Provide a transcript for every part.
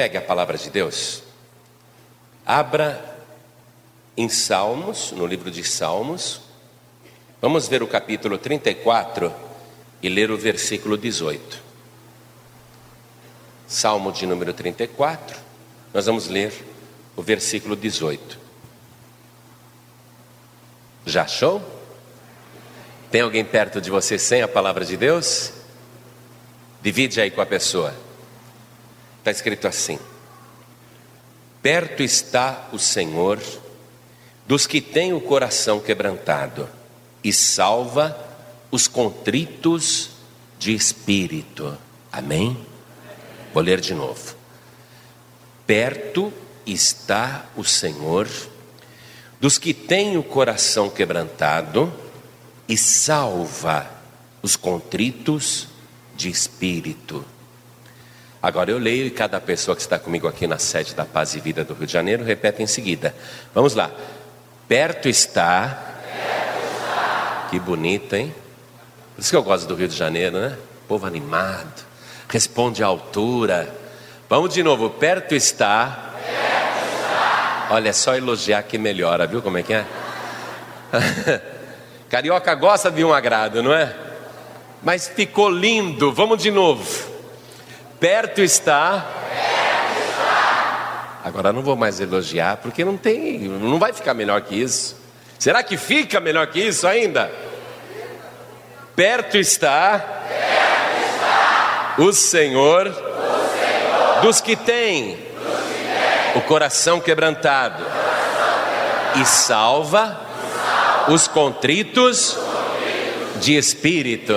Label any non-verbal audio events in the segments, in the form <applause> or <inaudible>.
pegue a palavra de Deus, abra em Salmos, no livro de Salmos, vamos ver o capítulo 34 e ler o versículo 18. Salmo de número 34, nós vamos ler o versículo 18. Já achou? Tem alguém perto de você sem a palavra de Deus? Divide aí com a pessoa. Está escrito assim: Perto está o Senhor dos que têm o coração quebrantado e salva os contritos de espírito. Amém? Vou ler de novo. Perto está o Senhor dos que têm o coração quebrantado e salva os contritos de espírito. Agora eu leio e cada pessoa que está comigo aqui na sede da Paz e Vida do Rio de Janeiro repete em seguida. Vamos lá. Perto está. Que bonito, hein? Por isso que eu gosto do Rio de Janeiro, né? Povo animado, responde à altura. Vamos de novo. Perto está. Perto está. Olha, é só elogiar que melhora, viu como é que é? <laughs> Carioca gosta de um agrado, não é? Mas ficou lindo. Vamos de novo. Perto está. Agora não vou mais elogiar, porque não tem, não vai ficar melhor que isso. Será que fica melhor que isso ainda? Perto está. Perto está. O, Senhor, o Senhor dos que têm o coração quebrantado, e salva, os contritos, de espírito.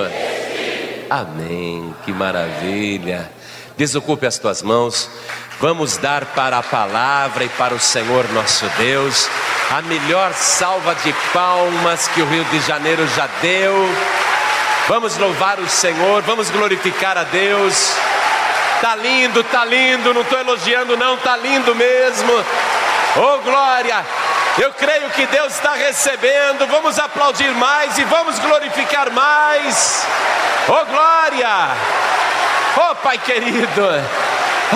Amém. Que maravilha. Desocupe as tuas mãos. Vamos dar para a palavra e para o Senhor nosso Deus a melhor salva de palmas que o Rio de Janeiro já deu. Vamos louvar o Senhor, vamos glorificar a Deus. Tá lindo, tá lindo, não estou elogiando, não, tá lindo mesmo. Oh glória! Eu creio que Deus está recebendo. Vamos aplaudir mais e vamos glorificar mais. Oh glória! Oh Pai querido,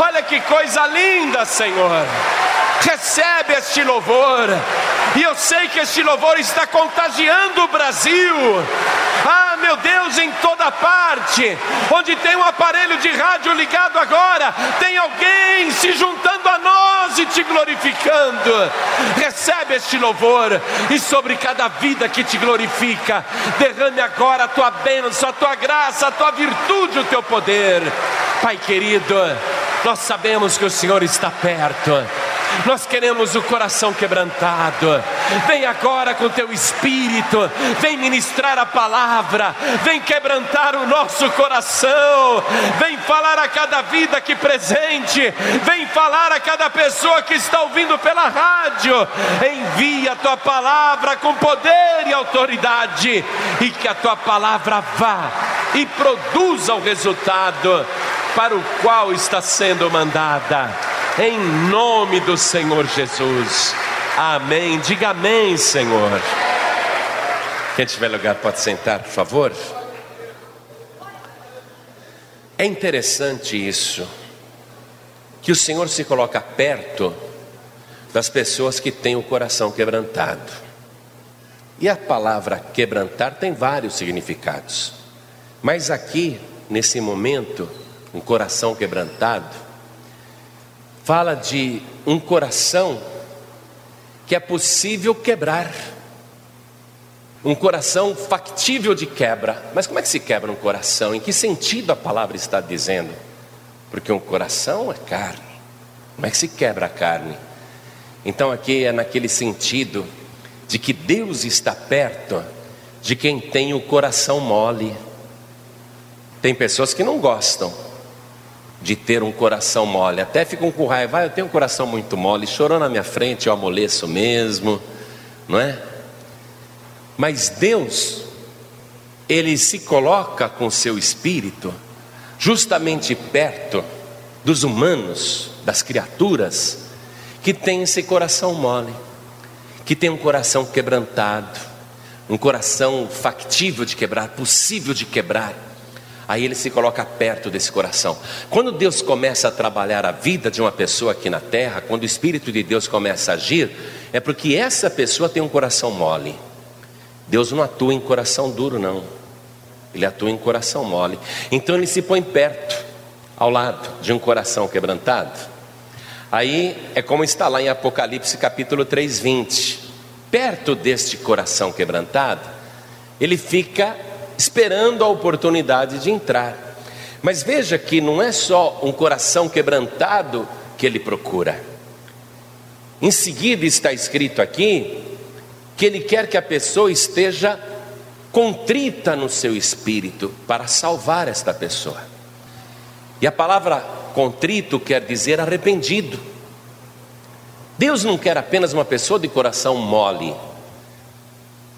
olha que coisa linda, Senhor. Recebe este louvor, e eu sei que este louvor está contagiando o Brasil. Ah, meu Deus, em toda parte, onde tem um aparelho de rádio ligado agora, tem alguém se juntando a nós e te glorificando. Recebe este louvor, e sobre cada vida que te glorifica, derrame agora a tua bênção, a tua graça, a tua virtude, o teu poder. Pai querido, nós sabemos que o Senhor está perto. Nós queremos o coração quebrantado. Vem agora com teu espírito, vem ministrar a palavra, vem quebrantar o nosso coração, vem falar a cada vida aqui presente, vem falar a cada pessoa que está ouvindo pela rádio. Envia a tua palavra com poder e autoridade, e que a tua palavra vá e produza o resultado para o qual está sendo mandada, em nome do Senhor Jesus. Amém. Diga amém, Senhor. Quem tiver lugar pode sentar, por favor. É interessante isso, que o Senhor se coloca perto das pessoas que têm o coração quebrantado. E a palavra quebrantar tem vários significados, mas aqui, nesse momento, um coração quebrantado, fala de um coração que é possível quebrar, um coração factível de quebra. Mas como é que se quebra um coração? Em que sentido a palavra está dizendo? Porque um coração é carne. Como é que se quebra a carne? Então aqui é naquele sentido de que Deus está perto de quem tem o coração mole. Tem pessoas que não gostam de ter um coração mole. Até ficam com raiva, ah, eu tenho um coração muito mole, chorou na minha frente, eu amoleço mesmo, não é? Mas Deus, Ele se coloca com seu espírito justamente perto dos humanos, das criaturas, que têm esse coração mole, que tem um coração quebrantado, um coração factível de quebrar, possível de quebrar Aí ele se coloca perto desse coração. Quando Deus começa a trabalhar a vida de uma pessoa aqui na terra, quando o Espírito de Deus começa a agir, é porque essa pessoa tem um coração mole. Deus não atua em coração duro, não. Ele atua em coração mole. Então ele se põe perto, ao lado de um coração quebrantado. Aí é como está lá em Apocalipse capítulo 3, 20. Perto deste coração quebrantado, ele fica esperando a oportunidade de entrar. Mas veja que não é só um coração quebrantado que ele procura. Em seguida está escrito aqui que ele quer que a pessoa esteja contrita no seu espírito para salvar esta pessoa. E a palavra contrito quer dizer arrependido. Deus não quer apenas uma pessoa de coração mole,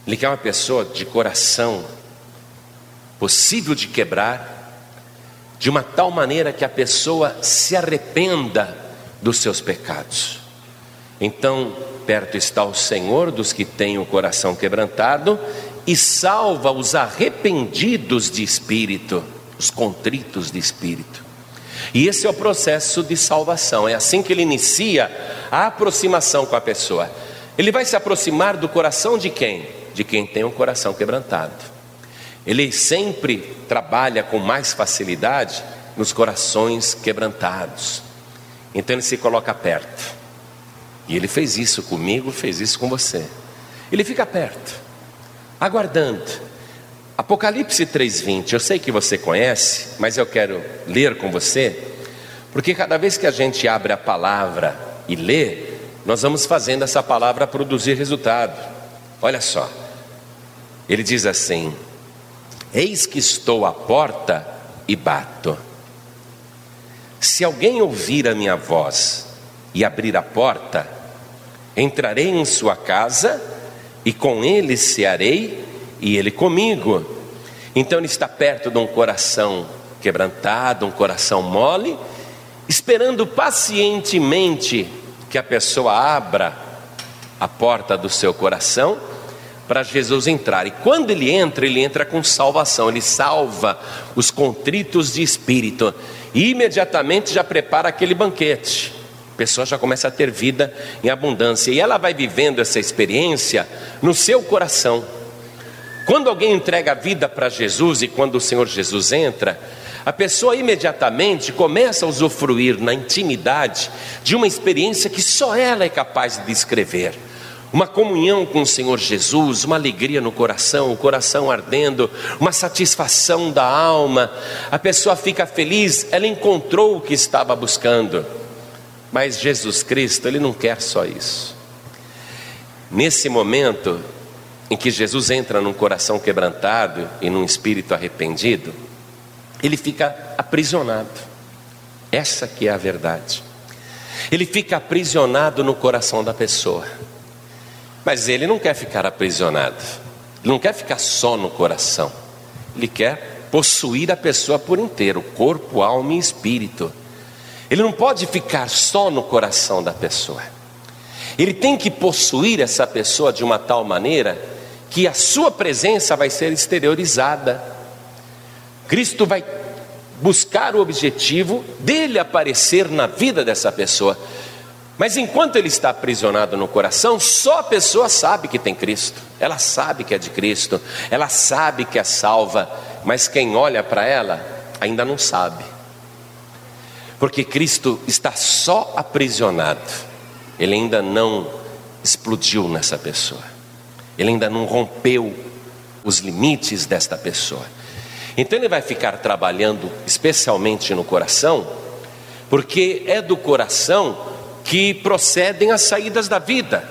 Ele quer uma pessoa de coração possível de quebrar, de uma tal maneira que a pessoa se arrependa dos seus pecados. Então, perto está o Senhor dos que têm o coração quebrantado e salva os arrependidos de espírito, os contritos de espírito. E esse é o processo de salvação, é assim que ele inicia a aproximação com a pessoa. Ele vai se aproximar do coração de quem? De quem tem um coração quebrantado. Ele sempre trabalha com mais facilidade nos corações quebrantados. Então ele se coloca perto. E ele fez isso comigo, fez isso com você. Ele fica perto, aguardando. Apocalipse 3:20, eu sei que você conhece, mas eu quero ler com você, porque cada vez que a gente abre a palavra e lê, nós vamos fazendo essa palavra produzir resultado. Olha só. Ele diz assim: Eis que estou à porta e bato. Se alguém ouvir a minha voz e abrir a porta, entrarei em sua casa e com ele cearei e ele comigo. Então ele está perto de um coração quebrantado, um coração mole, esperando pacientemente que a pessoa abra a porta do seu coração para Jesus entrar. E quando ele entra, ele entra com salvação, ele salva os contritos de espírito e imediatamente já prepara aquele banquete. A pessoa já começa a ter vida em abundância e ela vai vivendo essa experiência no seu coração. Quando alguém entrega a vida para Jesus e quando o Senhor Jesus entra, a pessoa imediatamente começa a usufruir na intimidade de uma experiência que só ela é capaz de descrever uma comunhão com o Senhor Jesus, uma alegria no coração, o coração ardendo, uma satisfação da alma. A pessoa fica feliz, ela encontrou o que estava buscando. Mas Jesus Cristo, ele não quer só isso. Nesse momento em que Jesus entra num coração quebrantado e num espírito arrependido, ele fica aprisionado. Essa que é a verdade. Ele fica aprisionado no coração da pessoa. Mas ele não quer ficar aprisionado, ele não quer ficar só no coração, ele quer possuir a pessoa por inteiro, corpo, alma e espírito. Ele não pode ficar só no coração da pessoa, ele tem que possuir essa pessoa de uma tal maneira que a sua presença vai ser exteriorizada. Cristo vai buscar o objetivo dele aparecer na vida dessa pessoa. Mas enquanto ele está aprisionado no coração, só a pessoa sabe que tem Cristo, ela sabe que é de Cristo, ela sabe que é salva, mas quem olha para ela ainda não sabe, porque Cristo está só aprisionado, ele ainda não explodiu nessa pessoa, ele ainda não rompeu os limites desta pessoa. Então ele vai ficar trabalhando especialmente no coração, porque é do coração que procedem as saídas da vida.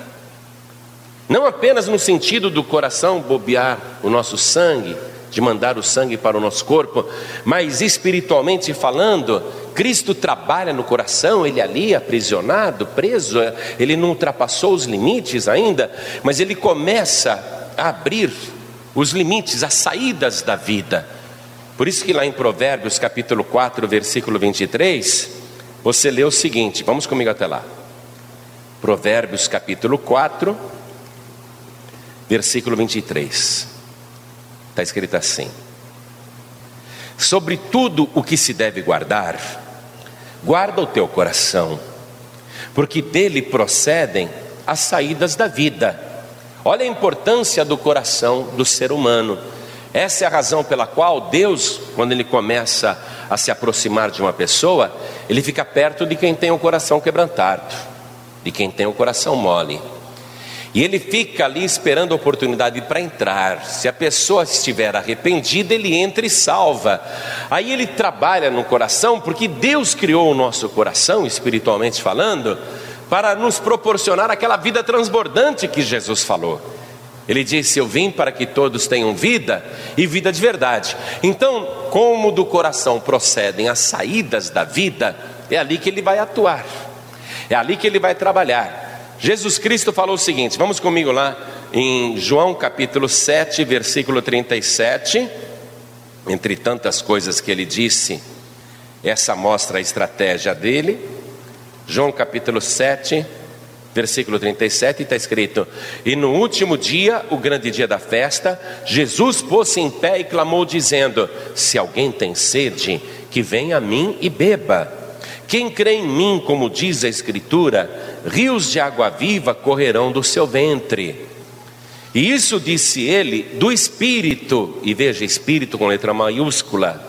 Não apenas no sentido do coração bobear o nosso sangue, de mandar o sangue para o nosso corpo, mas espiritualmente falando, Cristo trabalha no coração, ele ali aprisionado, preso, ele não ultrapassou os limites ainda, mas ele começa a abrir os limites, as saídas da vida. Por isso que lá em Provérbios capítulo 4, versículo 23, você lê o seguinte, vamos comigo até lá. Provérbios capítulo 4, versículo 23. Está escrito assim: sobre tudo o que se deve guardar, guarda o teu coração, porque dele procedem as saídas da vida. Olha a importância do coração do ser humano. Essa é a razão pela qual Deus, quando Ele começa a se aproximar de uma pessoa, Ele fica perto de quem tem o coração quebrantado, de quem tem o coração mole. E ele fica ali esperando a oportunidade para entrar. Se a pessoa estiver arrependida, ele entra e salva. Aí ele trabalha no coração, porque Deus criou o nosso coração, espiritualmente falando, para nos proporcionar aquela vida transbordante que Jesus falou. Ele disse: Eu vim para que todos tenham vida e vida de verdade. Então, como do coração procedem as saídas da vida, é ali que ele vai atuar, é ali que ele vai trabalhar. Jesus Cristo falou o seguinte, vamos comigo lá em João capítulo 7, versículo 37. Entre tantas coisas que ele disse, essa mostra a estratégia dele. João capítulo 7, versículo 37, está escrito: E no último dia, o grande dia da festa, Jesus pôs-se em pé e clamou, dizendo: Se alguém tem sede, que venha a mim e beba. Quem crê em mim, como diz a Escritura, rios de água viva correrão do seu ventre. E isso disse ele do Espírito, e veja, Espírito com letra maiúscula,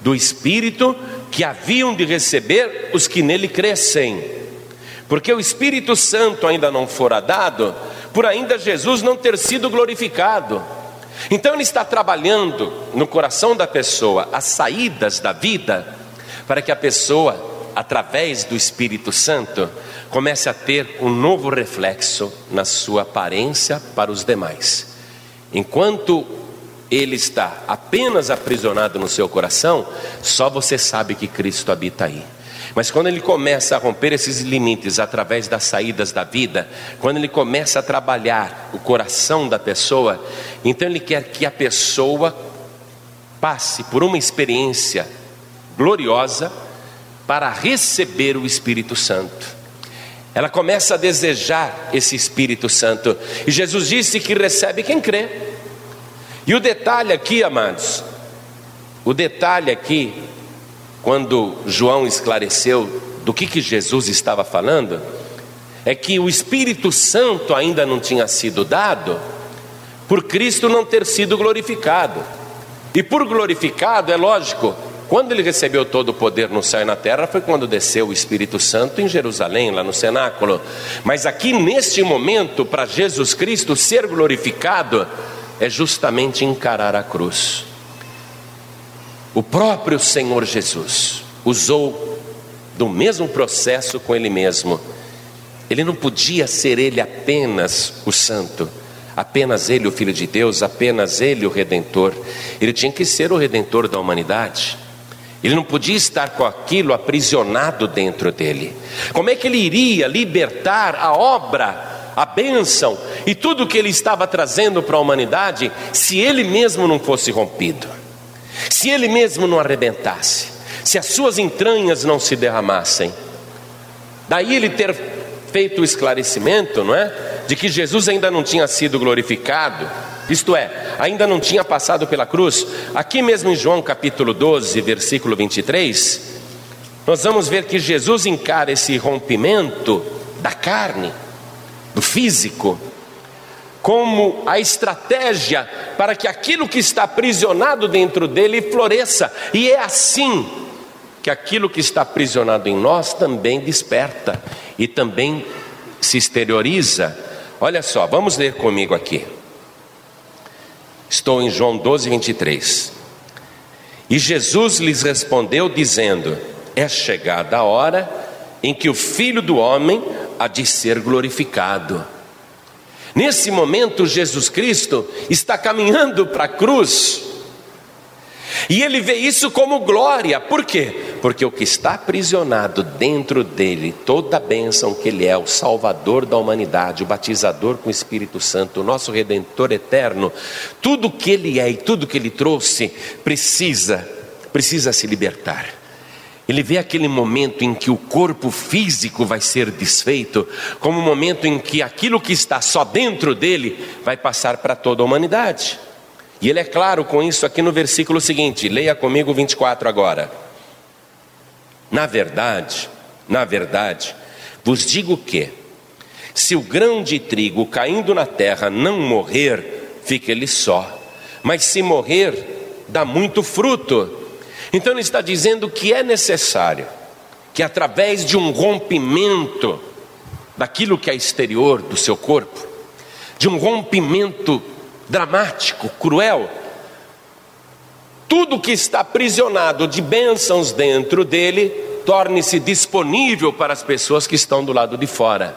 do Espírito que haviam de receber os que nele crescem, porque o Espírito Santo ainda não fora dado, por ainda Jesus não ter sido glorificado. Então ele está trabalhando no coração da pessoa as saídas da vida para que a pessoa, através do Espírito Santo, comece a ter um novo reflexo na sua aparência para os demais. Enquanto ele está apenas aprisionado no seu coração, só você sabe que Cristo habita aí. Mas quando ele começa a romper esses limites através das saídas da vida, quando ele começa a trabalhar o coração da pessoa, então ele quer que a pessoa passe por uma experiência gloriosa para receber o Espírito Santo. Ela começa a desejar esse Espírito Santo. E Jesus disse que recebe quem crê. E o detalhe aqui, amados, o detalhe aqui, quando João esclareceu do que, que Jesus estava falando, é que o Espírito Santo ainda não tinha sido dado, por Cristo não ter sido glorificado. E por glorificado, é lógico, quando ele recebeu todo o poder no céu e na terra, foi quando desceu o Espírito Santo em Jerusalém, lá no cenáculo. Mas aqui neste momento, para Jesus Cristo ser glorificado, é justamente encarar a cruz. O próprio Senhor Jesus usou do mesmo processo com ele mesmo. Ele não podia ser ele apenas o santo, apenas ele o filho de Deus, apenas ele o redentor. Ele tinha que ser o redentor da humanidade. Ele não podia estar com aquilo aprisionado dentro dele. Como é que ele iria libertar a obra, a bênção e tudo que ele estava trazendo para a humanidade se ele mesmo não fosse rompido? Se ele mesmo não arrebentasse? Se as suas entranhas não se derramassem? Daí ele ter feito o esclarecimento, não é? De que Jesus ainda não tinha sido glorificado isto é, ainda não tinha passado pela cruz. Aqui mesmo em João capítulo 12, versículo 23, nós vamos ver que Jesus encara esse rompimento da carne, do físico, como a estratégia para que aquilo que está aprisionado dentro dele floresça, e é assim que aquilo que está aprisionado em nós também desperta e também se exterioriza. Olha só, vamos ler comigo aqui. Estou em João 12, 23. E Jesus lhes respondeu, dizendo: É chegada a hora em que o filho do homem há de ser glorificado. Nesse momento, Jesus Cristo está caminhando para a cruz, e ele vê isso como glória, por quê? Porque o que está aprisionado dentro dele, toda a bênção que ele é, o Salvador da humanidade, o batizador com o Espírito Santo, o nosso Redentor eterno, tudo que ele é e tudo que ele trouxe, precisa, precisa se libertar. Ele vê aquele momento em que o corpo físico vai ser desfeito, como o um momento em que aquilo que está só dentro dele vai passar para toda a humanidade. E ele é claro com isso aqui no versículo seguinte, leia comigo 24 agora. Na verdade, na verdade, vos digo que, se o grão de trigo caindo na terra não morrer, fica ele só, mas se morrer, dá muito fruto. Então ele está dizendo que é necessário que através de um rompimento daquilo que é exterior do seu corpo, de um rompimento dramático, cruel, tudo que está aprisionado de bênçãos dentro dele torne-se disponível para as pessoas que estão do lado de fora.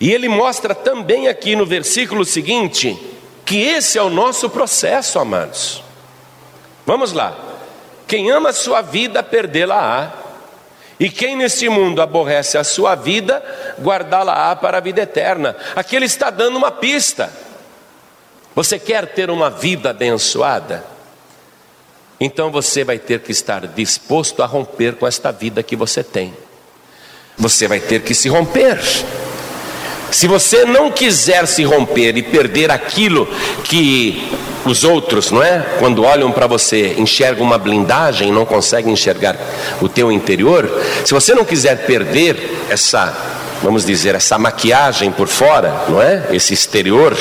E ele mostra também aqui no versículo seguinte que esse é o nosso processo, amados. Vamos lá. Quem ama a sua vida, perdê-la-á. E quem neste mundo aborrece a sua vida, guardá-la-á para a vida eterna. Aqui ele está dando uma pista. Você quer ter uma vida abençoada? Então você vai ter que estar disposto a romper com esta vida que você tem. Você vai ter que se romper. Se você não quiser se romper e perder aquilo que os outros, não é? Quando olham para você, enxergam uma blindagem, não conseguem enxergar o teu interior. Se você não quiser perder essa, vamos dizer, essa maquiagem por fora, não é? Esse exterior.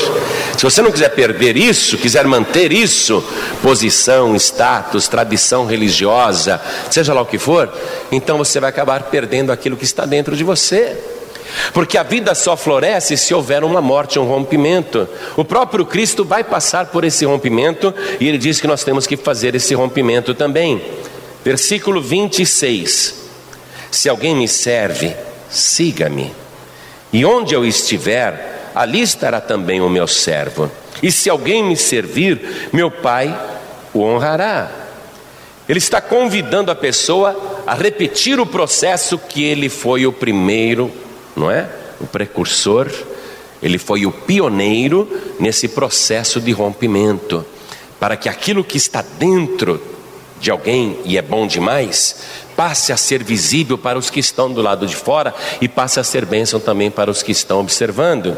Se você não quiser perder isso, quiser manter isso, posição, status, tradição religiosa, seja lá o que for, então você vai acabar perdendo aquilo que está dentro de você. Porque a vida só floresce se houver uma morte, um rompimento. O próprio Cristo vai passar por esse rompimento e ele diz que nós temos que fazer esse rompimento também. Versículo 26: Se alguém me serve, siga-me, e onde eu estiver, ali estará também o meu servo. E se alguém me servir, meu Pai o honrará. Ele está convidando a pessoa a repetir o processo que ele foi o primeiro não é? O precursor, ele foi o pioneiro nesse processo de rompimento, para que aquilo que está dentro de alguém e é bom demais, passe a ser visível para os que estão do lado de fora e passe a ser bênção também para os que estão observando.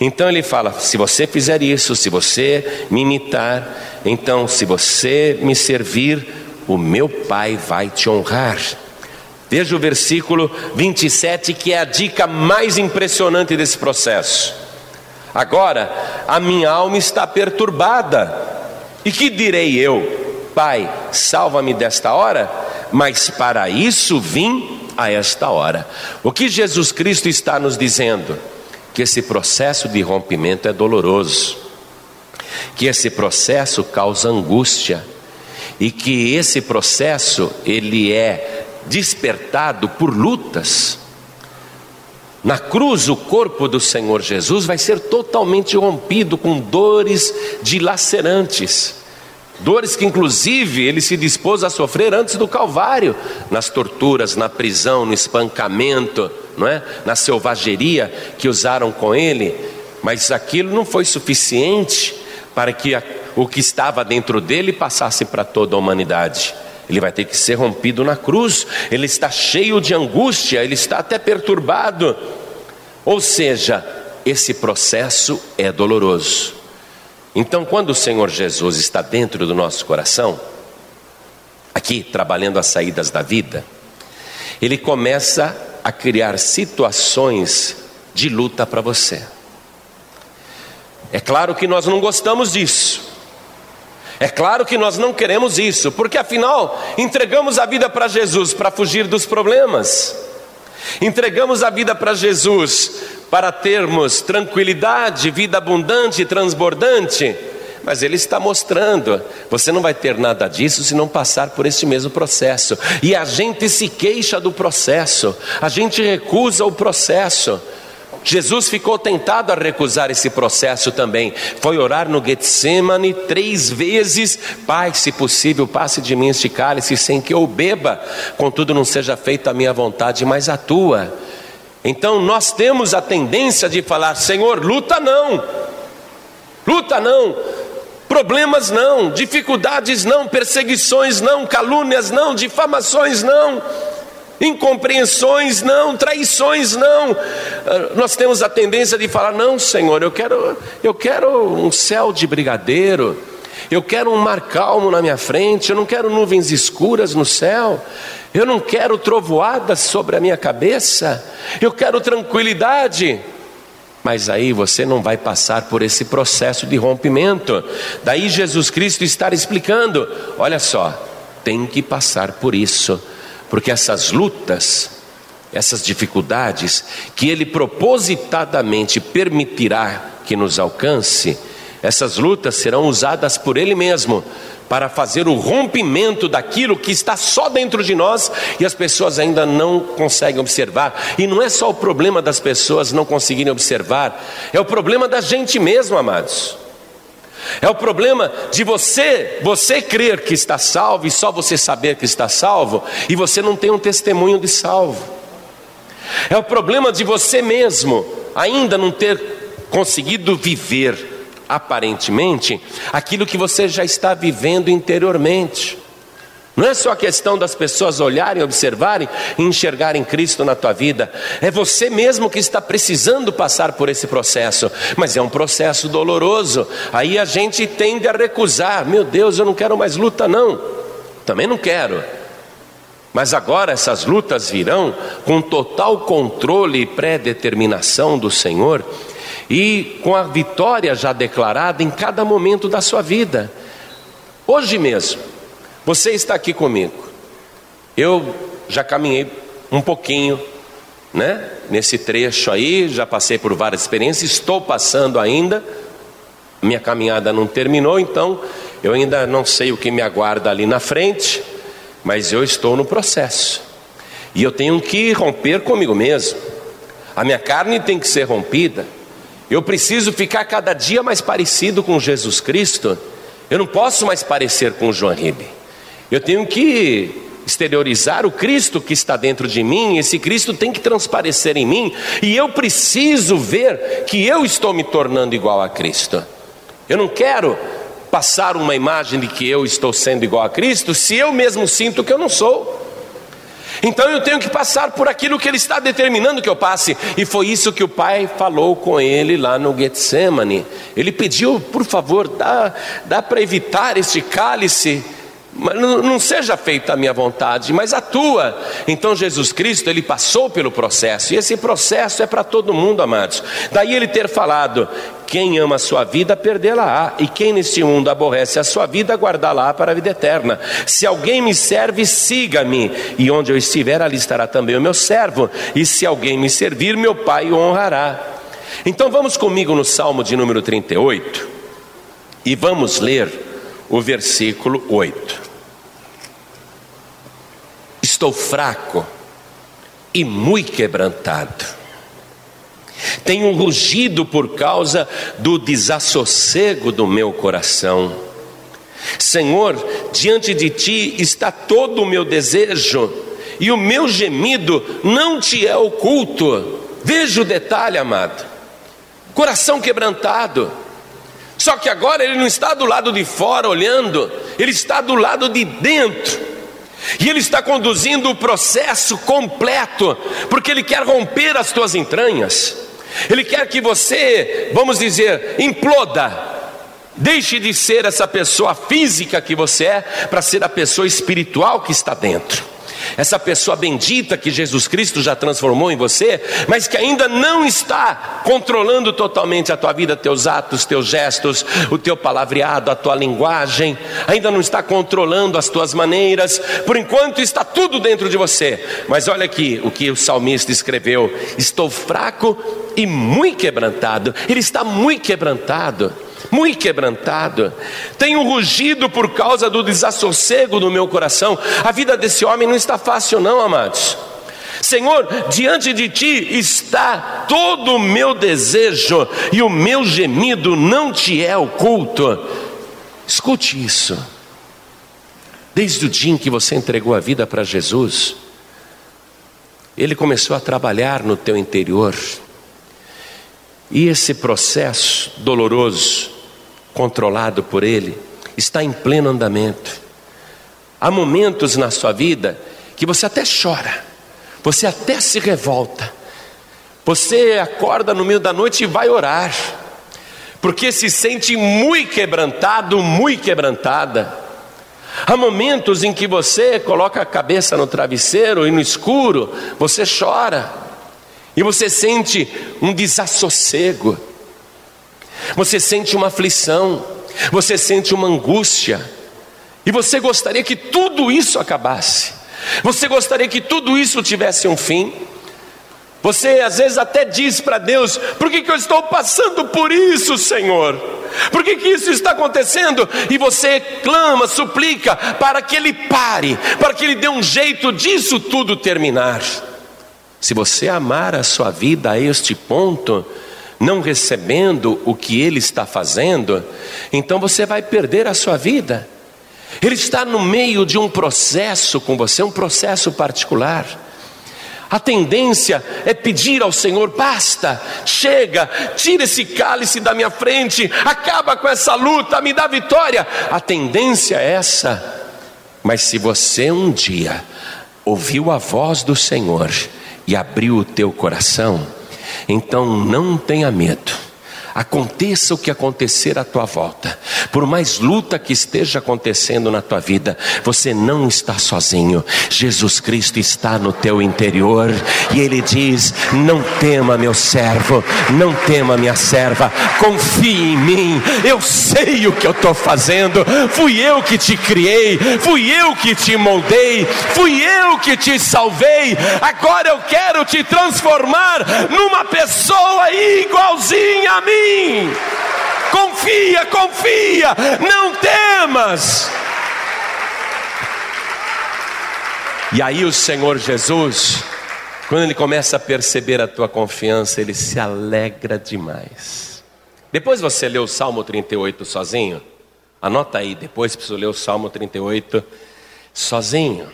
Então ele fala: se você fizer isso, se você me imitar, então se você me servir, o meu Pai vai te honrar. Veja o versículo 27, que é a dica mais impressionante desse processo. Agora, a minha alma está perturbada. E que direi eu? Pai, salva-me desta hora, mas para isso vim a esta hora. O que Jesus Cristo está nos dizendo? Que esse processo de rompimento é doloroso, que esse processo causa angústia e que esse processo ele é despertado por lutas. Na cruz, o corpo do Senhor Jesus vai ser totalmente rompido com dores dilacerantes. Dores que, inclusive, ele se dispôs a sofrer antes do Calvário, nas torturas, na prisão, no espancamento, não é? na selvageria que usaram com ele. Mas aquilo não foi suficiente para que o que estava dentro dele passasse para toda a humanidade. Ele vai ter que ser rompido na cruz. Ele está cheio de angústia, ele está até perturbado. Ou seja, esse processo é doloroso. Então, quando o Senhor Jesus está dentro do nosso coração, aqui trabalhando as saídas da vida, ele começa a criar situações de luta para você. É claro que nós não gostamos disso. É claro que nós não queremos isso, porque afinal entregamos a vida para Jesus para fugir dos problemas, entregamos a vida para Jesus para termos tranquilidade, vida abundante e transbordante. Mas ele está mostrando, você não vai ter nada disso se não passar por esse mesmo processo. E a gente se queixa do processo, a gente recusa o processo. Jesus ficou tentado a recusar esse processo também. Foi orar no Getsemane três vezes: Pai, se possível, passe de mim este cálice sem que eu beba, contudo, não seja feita a minha vontade, mas a tua. Então nós temos a tendência de falar: Senhor, luta não, luta não, problemas não, dificuldades não, perseguições não, calúnias não, difamações não incompreensões não, traições não. Ah, nós temos a tendência de falar: "Não, Senhor, eu quero eu quero um céu de brigadeiro. Eu quero um mar calmo na minha frente, eu não quero nuvens escuras no céu, eu não quero trovoadas sobre a minha cabeça, eu quero tranquilidade. Mas aí você não vai passar por esse processo de rompimento. Daí Jesus Cristo está explicando: olha só, tem que passar por isso, porque essas lutas, essas dificuldades que Ele propositadamente permitirá que nos alcance, essas lutas serão usadas por Ele mesmo para fazer o rompimento daquilo que está só dentro de nós e as pessoas ainda não conseguem observar. E não é só o problema das pessoas não conseguirem observar, é o problema da gente mesmo, amados. É o problema de você, você crer que está salvo e só você saber que está salvo e você não tem um testemunho de salvo. É o problema de você mesmo ainda não ter conseguido viver aparentemente, aquilo que você já está vivendo interiormente. Não é só a questão das pessoas olharem, observarem e enxergarem Cristo na tua vida, é você mesmo que está precisando passar por esse processo, mas é um processo doloroso. Aí a gente tende a recusar: meu Deus, eu não quero mais luta, não, também não quero. Mas agora essas lutas virão com total controle e pré-determinação do Senhor e com a vitória já declarada em cada momento da sua vida. Hoje mesmo, você está aqui comigo. Eu já caminhei um pouquinho, né? Nesse trecho aí, já passei por várias experiências, estou passando ainda. Minha caminhada não terminou, então eu ainda não sei o que me aguarda ali na frente, mas eu estou no processo. E eu tenho que romper comigo mesmo. A minha carne tem que ser rompida. Eu preciso ficar cada dia mais parecido com Jesus Cristo. Eu não posso mais parecer com João Ribe. Eu tenho que exteriorizar o Cristo que está dentro de mim, esse Cristo tem que transparecer em mim, e eu preciso ver que eu estou me tornando igual a Cristo. Eu não quero passar uma imagem de que eu estou sendo igual a Cristo, se eu mesmo sinto que eu não sou. Então eu tenho que passar por aquilo que Ele está determinando que eu passe. E foi isso que o Pai falou com ele lá no Getsemane. Ele pediu, por favor, dá, dá para evitar este cálice. Não, seja feita a minha vontade, mas a tua. Então Jesus Cristo, ele passou pelo processo, e esse processo é para todo mundo, amados. Daí ele ter falado: quem ama a sua vida, perdê-la-á, e quem neste mundo aborrece a sua vida, guardá-la para a vida eterna. Se alguém me serve, siga-me, e onde eu estiver, ali estará também o meu servo, e se alguém me servir, meu Pai o honrará. Então vamos comigo no Salmo de número 38, e vamos ler o versículo 8. Estou fraco e muito quebrantado tenho rugido por causa do desassossego do meu coração. Senhor, diante de ti está todo o meu desejo, e o meu gemido não te é oculto. Veja o detalhe, amado. Coração quebrantado. Só que agora ele não está do lado de fora olhando, ele está do lado de dentro. E Ele está conduzindo o processo completo, porque Ele quer romper as tuas entranhas. Ele quer que você, vamos dizer, imploda. Deixe de ser essa pessoa física que você é, para ser a pessoa espiritual que está dentro essa pessoa bendita que Jesus Cristo já transformou em você, mas que ainda não está controlando totalmente a tua vida, teus atos, teus gestos, o teu palavreado, a tua linguagem, ainda não está controlando as tuas maneiras, por enquanto está tudo dentro de você. Mas olha aqui o que o salmista escreveu: estou fraco e muito quebrantado. Ele está muito quebrantado muito quebrantado, tenho rugido por causa do desassossego do meu coração. A vida desse homem não está fácil, não, amados. Senhor, diante de ti está todo o meu desejo e o meu gemido não te é oculto. Escute isso. Desde o dia em que você entregou a vida para Jesus, Ele começou a trabalhar no teu interior. E esse processo doloroso controlado por Ele, está em pleno andamento. Há momentos na sua vida que você até chora, você até se revolta, você acorda no meio da noite e vai orar, porque se sente muito quebrantado, muito quebrantada. Há momentos em que você coloca a cabeça no travesseiro e no escuro você chora, e você sente um desassossego, você sente uma aflição, você sente uma angústia, e você gostaria que tudo isso acabasse, você gostaria que tudo isso tivesse um fim. Você às vezes até diz para Deus: por que, que eu estou passando por isso, Senhor? Por que, que isso está acontecendo? E você clama, suplica para que Ele pare, para que Ele dê um jeito disso tudo terminar. Se você amar a sua vida a este ponto, não recebendo o que Ele está fazendo, então você vai perder a sua vida. Ele está no meio de um processo com você, um processo particular. A tendência é pedir ao Senhor: basta, chega, tira esse cálice da minha frente, acaba com essa luta, me dá vitória. A tendência é essa. Mas se você um dia ouviu a voz do Senhor e abriu o teu coração, então não tenha medo Aconteça o que acontecer à tua volta, por mais luta que esteja acontecendo na tua vida, você não está sozinho. Jesus Cristo está no teu interior e Ele diz: Não tema, meu servo, não tema, minha serva, confie em mim. Eu sei o que eu estou fazendo. Fui eu que te criei, fui eu que te moldei, fui eu que te salvei. Agora eu quero te transformar numa pessoa igualzinha a mim Confia, confia, não temas. E aí o Senhor Jesus, quando ele começa a perceber a tua confiança, ele se alegra demais. Depois você lê o Salmo 38 sozinho? Anota aí, depois preciso ler o Salmo 38 sozinho.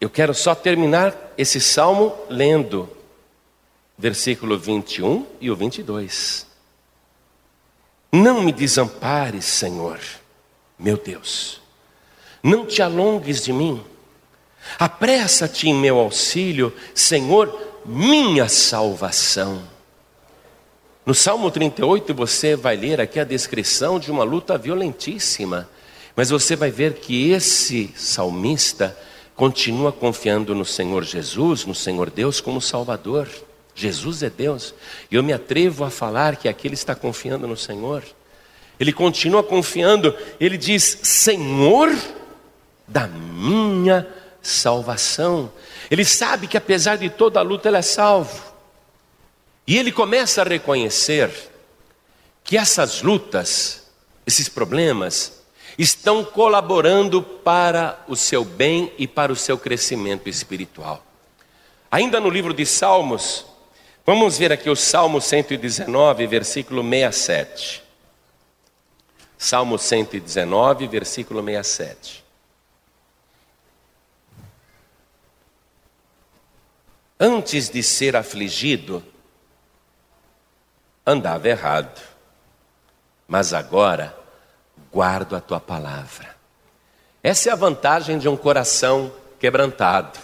Eu quero só terminar esse salmo lendo versículo 21 e o 22. Não me desampares, Senhor, meu Deus, não te alongues de mim, apressa-te em meu auxílio, Senhor, minha salvação. No Salmo 38 você vai ler aqui a descrição de uma luta violentíssima, mas você vai ver que esse salmista continua confiando no Senhor Jesus, no Senhor Deus como Salvador. Jesus é Deus. E eu me atrevo a falar que aqui ele está confiando no Senhor. Ele continua confiando, ele diz: Senhor da minha salvação. Ele sabe que apesar de toda a luta, ele é salvo. E ele começa a reconhecer que essas lutas, esses problemas, estão colaborando para o seu bem e para o seu crescimento espiritual. Ainda no livro de Salmos, Vamos ver aqui o Salmo 119, versículo 67. Salmo 119, versículo 67. Antes de ser afligido, andava errado, mas agora guardo a tua palavra. Essa é a vantagem de um coração quebrantado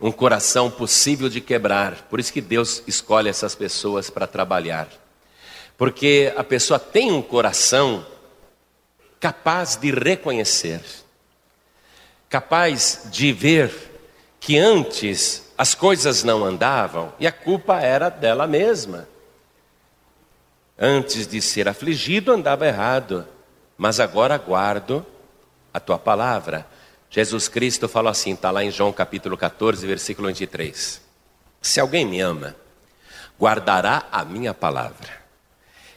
um coração possível de quebrar. Por isso que Deus escolhe essas pessoas para trabalhar. Porque a pessoa tem um coração capaz de reconhecer, capaz de ver que antes as coisas não andavam e a culpa era dela mesma. Antes de ser afligido andava errado, mas agora guardo a tua palavra. Jesus Cristo falou assim, está lá em João capítulo 14, versículo 23. Se alguém me ama, guardará a minha palavra,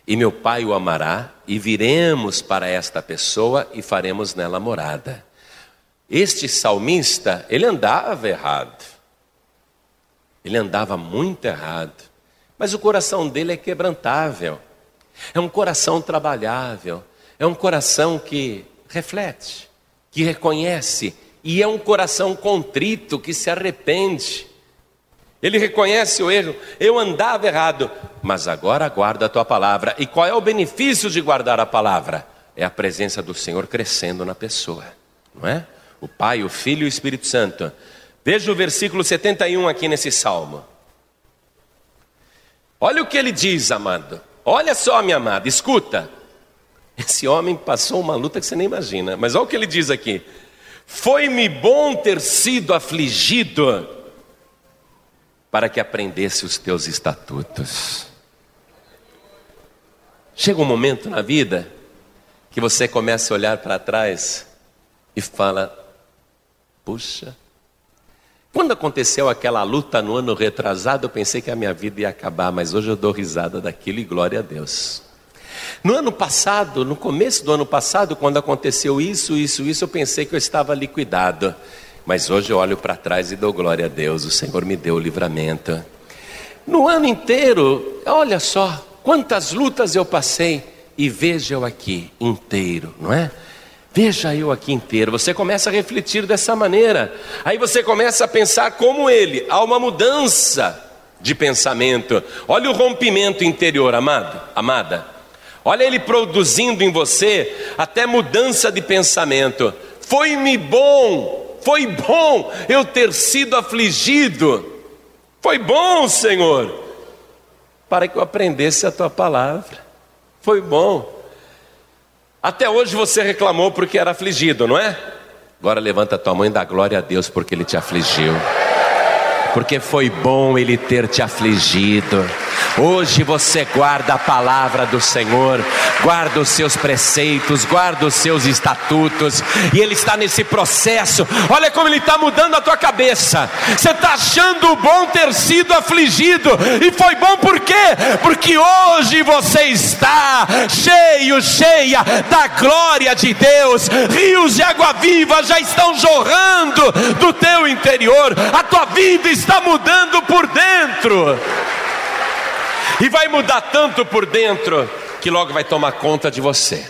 e meu Pai o amará, e viremos para esta pessoa e faremos nela morada. Este salmista, ele andava errado, ele andava muito errado, mas o coração dele é quebrantável, é um coração trabalhável, é um coração que reflete que reconhece, e é um coração contrito que se arrepende. Ele reconhece o erro. Eu andava errado, mas agora guarda a tua palavra. E qual é o benefício de guardar a palavra? É a presença do Senhor crescendo na pessoa, não é? O Pai, o Filho e o Espírito Santo. Veja o versículo 71 aqui nesse salmo. Olha o que ele diz, amado. Olha só, minha amada, escuta. Esse homem passou uma luta que você nem imagina, mas olha o que ele diz aqui: Foi-me bom ter sido afligido para que aprendesse os teus estatutos. Chega um momento na vida que você começa a olhar para trás e fala: puxa, quando aconteceu aquela luta no ano retrasado, eu pensei que a minha vida ia acabar, mas hoje eu dou risada daquilo e glória a Deus. No ano passado, no começo do ano passado, quando aconteceu isso, isso, isso, eu pensei que eu estava liquidado. Mas hoje eu olho para trás e dou glória a Deus, o Senhor me deu o livramento. No ano inteiro, olha só, quantas lutas eu passei e veja eu aqui inteiro, não é? Veja eu aqui inteiro. Você começa a refletir dessa maneira. Aí você começa a pensar como ele. Há uma mudança de pensamento. Olha o rompimento interior, amado, amada. Olha ele produzindo em você até mudança de pensamento. Foi-me bom, foi bom eu ter sido afligido. Foi bom, Senhor, para que eu aprendesse a tua palavra. Foi bom. Até hoje você reclamou porque era afligido, não é? Agora levanta tua mãe e dá glória a Deus porque ele te afligiu. Porque foi bom ele ter te afligido. Hoje você guarda a palavra do Senhor, guarda os seus preceitos, guarda os seus estatutos, e Ele está nesse processo. Olha como Ele está mudando a tua cabeça. Você está achando bom ter sido afligido, e foi bom por quê? Porque hoje você está cheio, cheia da glória de Deus, rios de água viva já estão jorrando do teu interior, a tua vida está mudando por dentro. E vai mudar tanto por dentro que logo vai tomar conta de você.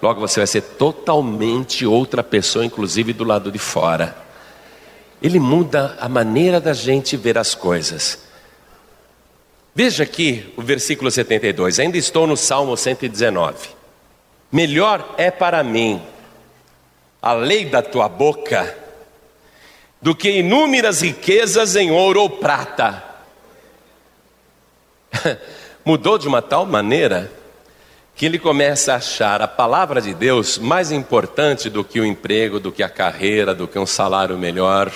Logo você vai ser totalmente outra pessoa, inclusive do lado de fora. Ele muda a maneira da gente ver as coisas. Veja aqui o versículo 72. Ainda estou no Salmo 119. Melhor é para mim a lei da tua boca do que inúmeras riquezas em ouro ou prata <laughs> mudou de uma tal maneira que ele começa a achar a palavra de Deus mais importante do que o emprego, do que a carreira, do que um salário melhor,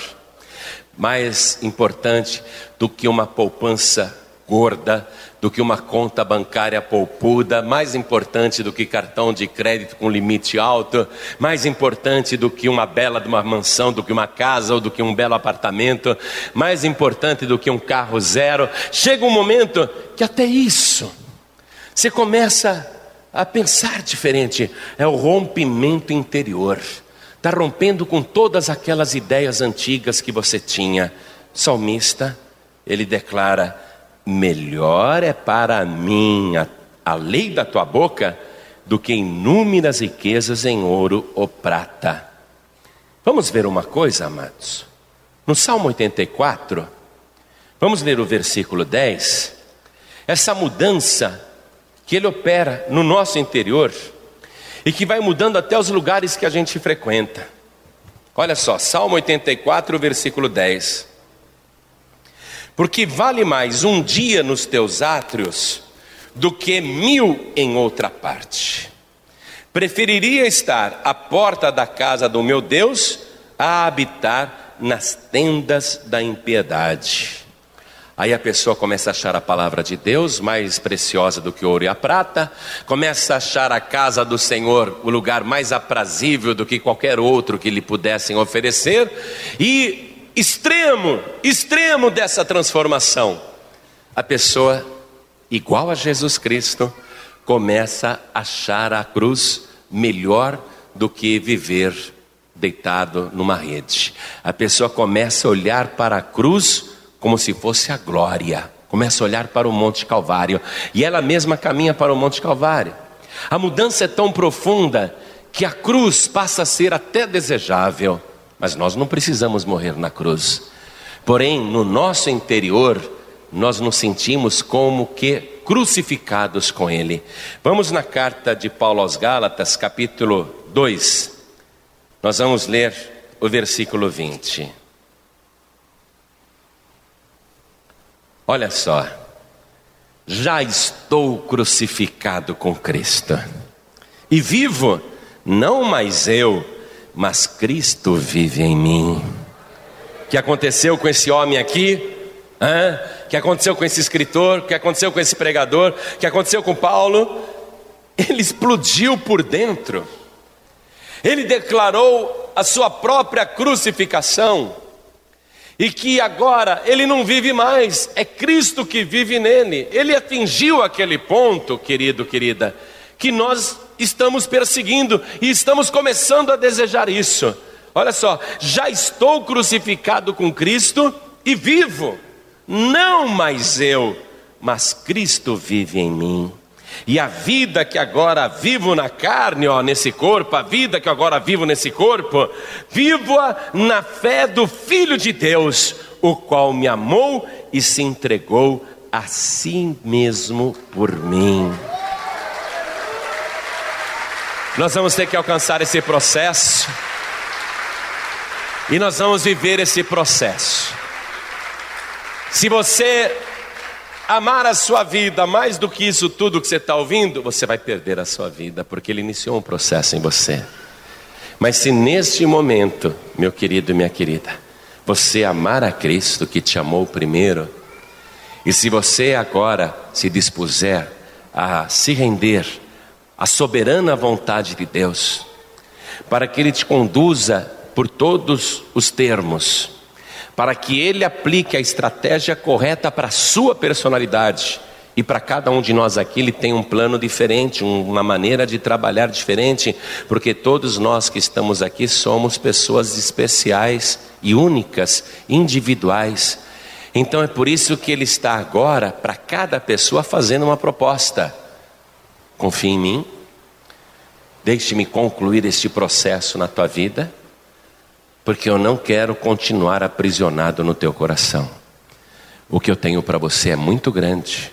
mais importante do que uma poupança gorda, do que uma conta bancária poupuda, mais importante do que cartão de crédito com limite alto, mais importante do que uma bela de uma mansão, do que uma casa ou do que um belo apartamento, mais importante do que um carro zero. Chega um momento que até isso você começa a pensar diferente, é o rompimento interior. Está rompendo com todas aquelas ideias antigas que você tinha. Salmista, ele declara: melhor é para mim a, a lei da tua boca do que inúmeras riquezas em ouro ou prata. Vamos ver uma coisa, amados. No Salmo 84, vamos ler o versículo 10. Essa mudança que ele opera no nosso interior e que vai mudando até os lugares que a gente frequenta. Olha só, Salmo 84, versículo 10. Porque vale mais um dia nos teus átrios do que mil em outra parte. Preferiria estar à porta da casa do meu Deus a habitar nas tendas da impiedade. Aí a pessoa começa a achar a palavra de Deus mais preciosa do que o ouro e a prata, começa a achar a casa do Senhor o lugar mais aprazível do que qualquer outro que lhe pudessem oferecer, e extremo, extremo dessa transformação, a pessoa, igual a Jesus Cristo, começa a achar a cruz melhor do que viver deitado numa rede. A pessoa começa a olhar para a cruz como se fosse a glória, começa a olhar para o Monte Calvário, e ela mesma caminha para o Monte Calvário. A mudança é tão profunda que a cruz passa a ser até desejável. Mas nós não precisamos morrer na cruz. Porém, no nosso interior, nós nos sentimos como que crucificados com Ele. Vamos na carta de Paulo aos Gálatas, capítulo 2. Nós vamos ler o versículo 20. Olha só. já estou crucificado com Cristo. E vivo, não mais eu, mas Cristo vive em mim. O que aconteceu com esse homem aqui? O que aconteceu com esse escritor? O que aconteceu com esse pregador? O que aconteceu com Paulo? Ele explodiu por dentro. Ele declarou a sua própria crucificação e que agora ele não vive mais, é Cristo que vive nele. Ele atingiu aquele ponto, querido, querida, que nós estamos perseguindo e estamos começando a desejar isso. Olha só, já estou crucificado com Cristo e vivo, não mais eu, mas Cristo vive em mim. E a vida que agora vivo na carne, ó, nesse corpo, a vida que agora vivo nesse corpo, vivo-a na fé do Filho de Deus, o qual me amou e se entregou a si mesmo por mim. Nós vamos ter que alcançar esse processo, e nós vamos viver esse processo. Se você amar a sua vida mais do que isso tudo que você está ouvindo, você vai perder a sua vida, porque ele iniciou um processo em você. Mas se neste momento, meu querido e minha querida, você amar a Cristo que te amou primeiro, e se você agora se dispuser a se render à soberana vontade de Deus, para que Ele te conduza por todos os termos, para que ele aplique a estratégia correta para a sua personalidade. E para cada um de nós aqui, ele tem um plano diferente, uma maneira de trabalhar diferente, porque todos nós que estamos aqui somos pessoas especiais e únicas, individuais. Então é por isso que ele está agora, para cada pessoa, fazendo uma proposta. Confie em mim, deixe-me concluir este processo na tua vida porque eu não quero continuar aprisionado no teu coração. O que eu tenho para você é muito grande,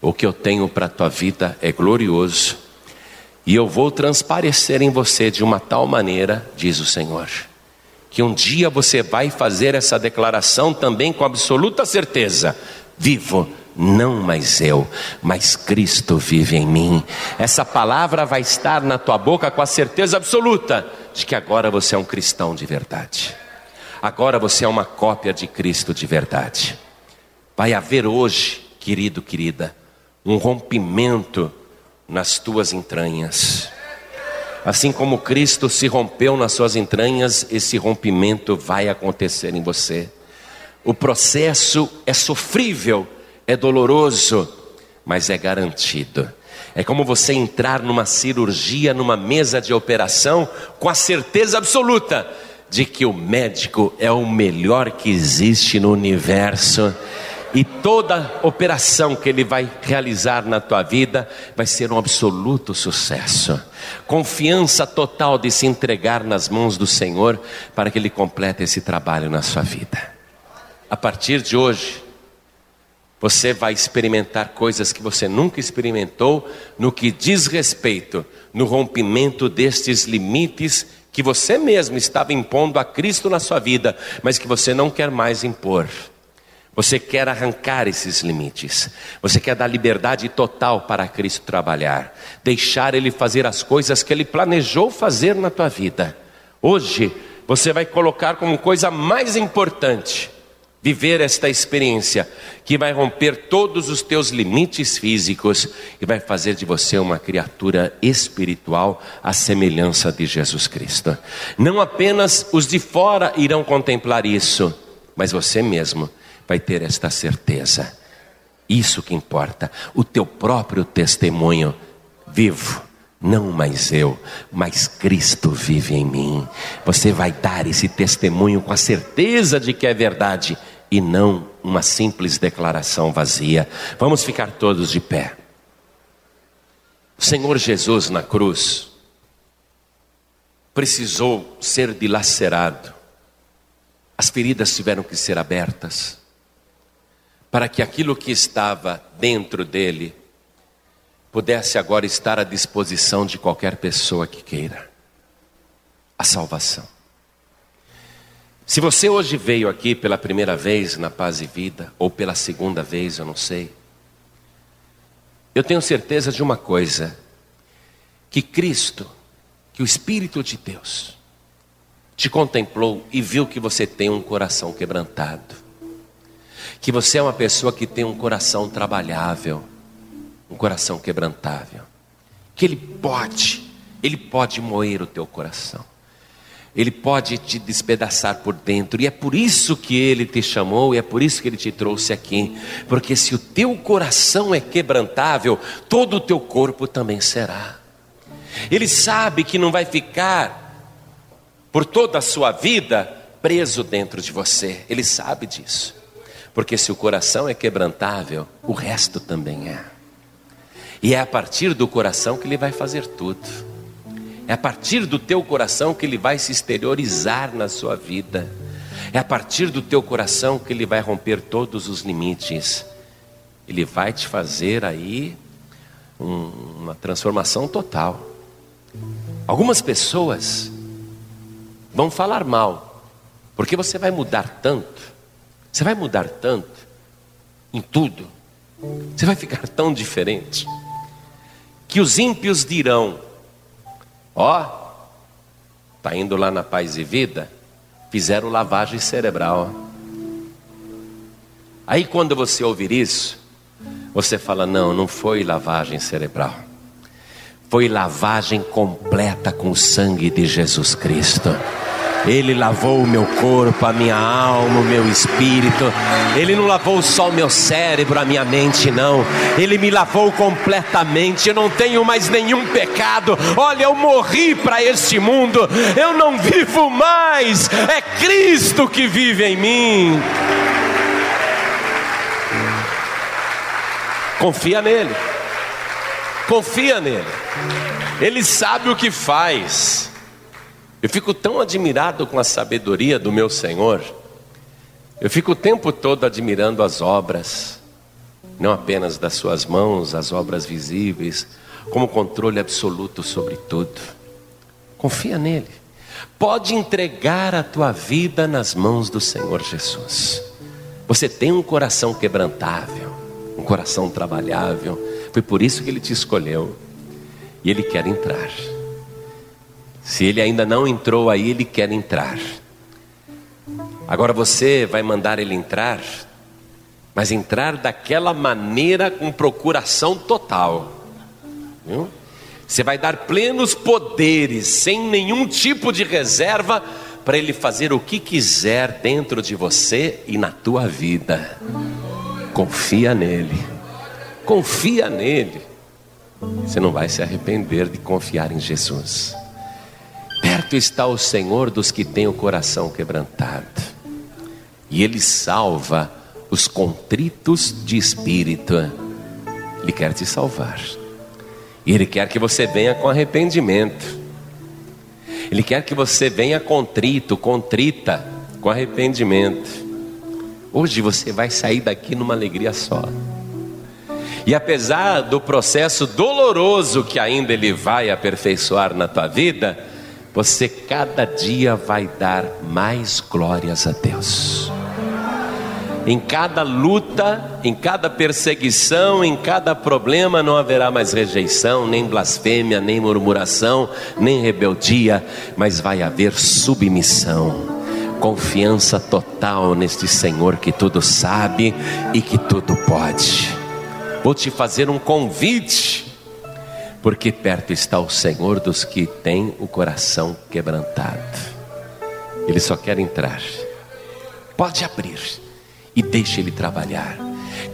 o que eu tenho para a tua vida é glorioso, e eu vou transparecer em você de uma tal maneira, diz o Senhor, que um dia você vai fazer essa declaração também com absoluta certeza: vivo não mais eu, mas Cristo vive em mim. Essa palavra vai estar na tua boca com a certeza absoluta de que agora você é um cristão de verdade. Agora você é uma cópia de Cristo de verdade. Vai haver hoje, querido, querida, um rompimento nas tuas entranhas. Assim como Cristo se rompeu nas suas entranhas, esse rompimento vai acontecer em você. O processo é sofrível é doloroso, mas é garantido. É como você entrar numa cirurgia, numa mesa de operação, com a certeza absoluta de que o médico é o melhor que existe no universo. E toda operação que ele vai realizar na tua vida vai ser um absoluto sucesso. Confiança total de se entregar nas mãos do Senhor para que ele complete esse trabalho na sua vida. A partir de hoje, você vai experimentar coisas que você nunca experimentou no que diz respeito no rompimento destes limites que você mesmo estava impondo a Cristo na sua vida, mas que você não quer mais impor. Você quer arrancar esses limites. Você quer dar liberdade total para Cristo trabalhar, deixar ele fazer as coisas que ele planejou fazer na tua vida. Hoje, você vai colocar como coisa mais importante viver esta experiência que vai romper todos os teus limites físicos e vai fazer de você uma criatura espiritual à semelhança de Jesus Cristo. Não apenas os de fora irão contemplar isso, mas você mesmo vai ter esta certeza. Isso que importa, o teu próprio testemunho vivo. Não mais eu, mas Cristo vive em mim. Você vai dar esse testemunho com a certeza de que é verdade e não uma simples declaração vazia. Vamos ficar todos de pé. O Senhor Jesus na cruz precisou ser dilacerado, as feridas tiveram que ser abertas, para que aquilo que estava dentro dele pudesse agora estar à disposição de qualquer pessoa que queira a salvação. Se você hoje veio aqui pela primeira vez na Paz e Vida, ou pela segunda vez, eu não sei, Eu tenho certeza de uma coisa: que Cristo, que o Espírito de Deus, te contemplou e viu que você tem um coração quebrantado, que você é uma pessoa que tem um coração trabalhável, um coração quebrantável, que Ele pode, Ele pode moer o teu coração. Ele pode te despedaçar por dentro, e é por isso que ele te chamou, e é por isso que ele te trouxe aqui, porque se o teu coração é quebrantável, todo o teu corpo também será. Ele sabe que não vai ficar por toda a sua vida preso dentro de você, ele sabe disso, porque se o coração é quebrantável, o resto também é, e é a partir do coração que ele vai fazer tudo. É a partir do teu coração que ele vai se exteriorizar na sua vida. É a partir do teu coração que ele vai romper todos os limites. Ele vai te fazer aí um, uma transformação total. Algumas pessoas vão falar mal, porque você vai mudar tanto, você vai mudar tanto em tudo, você vai ficar tão diferente, que os ímpios dirão: Ó, tá indo lá na Paz e Vida, fizeram lavagem cerebral. Aí quando você ouvir isso, você fala: não, não foi lavagem cerebral. Foi lavagem completa com o sangue de Jesus Cristo. Ele lavou o meu corpo, a minha alma, o meu espírito. Ele não lavou só o meu cérebro, a minha mente, não. Ele me lavou completamente. Eu não tenho mais nenhum pecado. Olha, eu morri para este mundo. Eu não vivo mais. É Cristo que vive em mim. Confia nele. Confia nele. Ele sabe o que faz. Eu fico tão admirado com a sabedoria do meu Senhor. Eu fico o tempo todo admirando as obras, não apenas das suas mãos, as obras visíveis, como controle absoluto sobre tudo. Confia nele. Pode entregar a tua vida nas mãos do Senhor Jesus. Você tem um coração quebrantável, um coração trabalhável. Foi por isso que ele te escolheu. E ele quer entrar. Se ele ainda não entrou aí, ele quer entrar. Agora você vai mandar ele entrar, mas entrar daquela maneira com procuração total. Viu? Você vai dar plenos poderes, sem nenhum tipo de reserva, para ele fazer o que quiser dentro de você e na tua vida. Confia nele. Confia nele. Você não vai se arrepender de confiar em Jesus. Perto está o Senhor dos que têm o coração quebrantado, e Ele salva os contritos de espírito. Ele quer te salvar, e Ele quer que você venha com arrependimento. Ele quer que você venha contrito, contrita, com arrependimento. Hoje você vai sair daqui numa alegria só. E apesar do processo doloroso que ainda Ele vai aperfeiçoar na tua vida, você cada dia vai dar mais glórias a Deus. Em cada luta, em cada perseguição, em cada problema, não haverá mais rejeição, nem blasfêmia, nem murmuração, nem rebeldia, mas vai haver submissão, confiança total neste Senhor que tudo sabe e que tudo pode. Vou te fazer um convite porque perto está o Senhor dos que têm o coração quebrantado. Ele só quer entrar. Pode abrir e deixe ele trabalhar.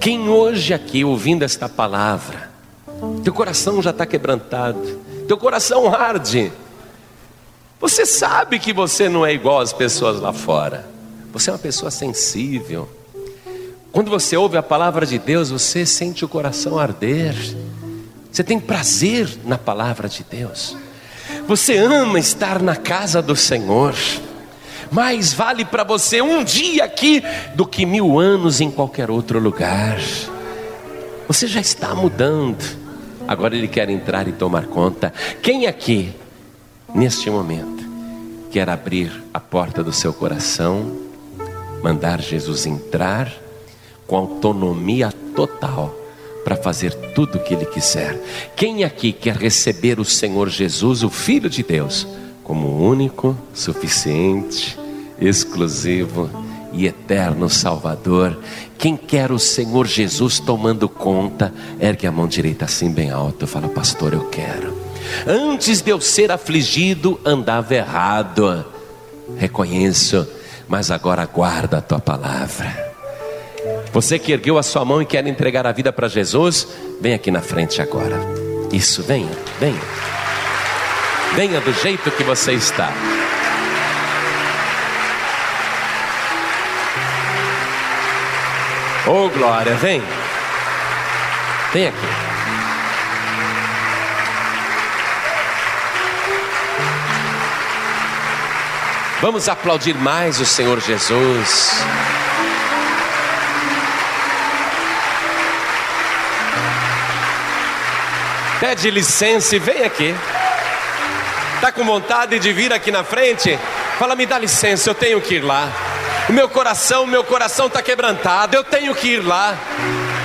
Quem hoje aqui ouvindo esta palavra, teu coração já está quebrantado, teu coração arde. Você sabe que você não é igual às pessoas lá fora. Você é uma pessoa sensível. Quando você ouve a palavra de Deus, você sente o coração arder. Você tem prazer na palavra de Deus. Você ama estar na casa do Senhor. Mais vale para você um dia aqui do que mil anos em qualquer outro lugar. Você já está mudando. Agora Ele quer entrar e tomar conta. Quem aqui, neste momento, quer abrir a porta do seu coração, mandar Jesus entrar com autonomia total? Para fazer tudo o que Ele quiser. Quem aqui quer receber o Senhor Jesus, o Filho de Deus, como único, suficiente, exclusivo e eterno Salvador? Quem quer o Senhor Jesus tomando conta, ergue a mão direita assim bem alto, fala, pastor, eu quero. Antes de eu ser afligido, andava errado. Reconheço, mas agora guarda a tua palavra. Você que ergueu a sua mão e quer entregar a vida para Jesus, vem aqui na frente agora. Isso, venha, venha. Venha do jeito que você está. Oh glória, vem. Vem aqui. Vamos aplaudir mais o Senhor Jesus. Pede licença e vem aqui. Está com vontade de vir aqui na frente? Fala, me dá licença, eu tenho que ir lá. O meu coração, o meu coração está quebrantado, eu tenho que ir lá.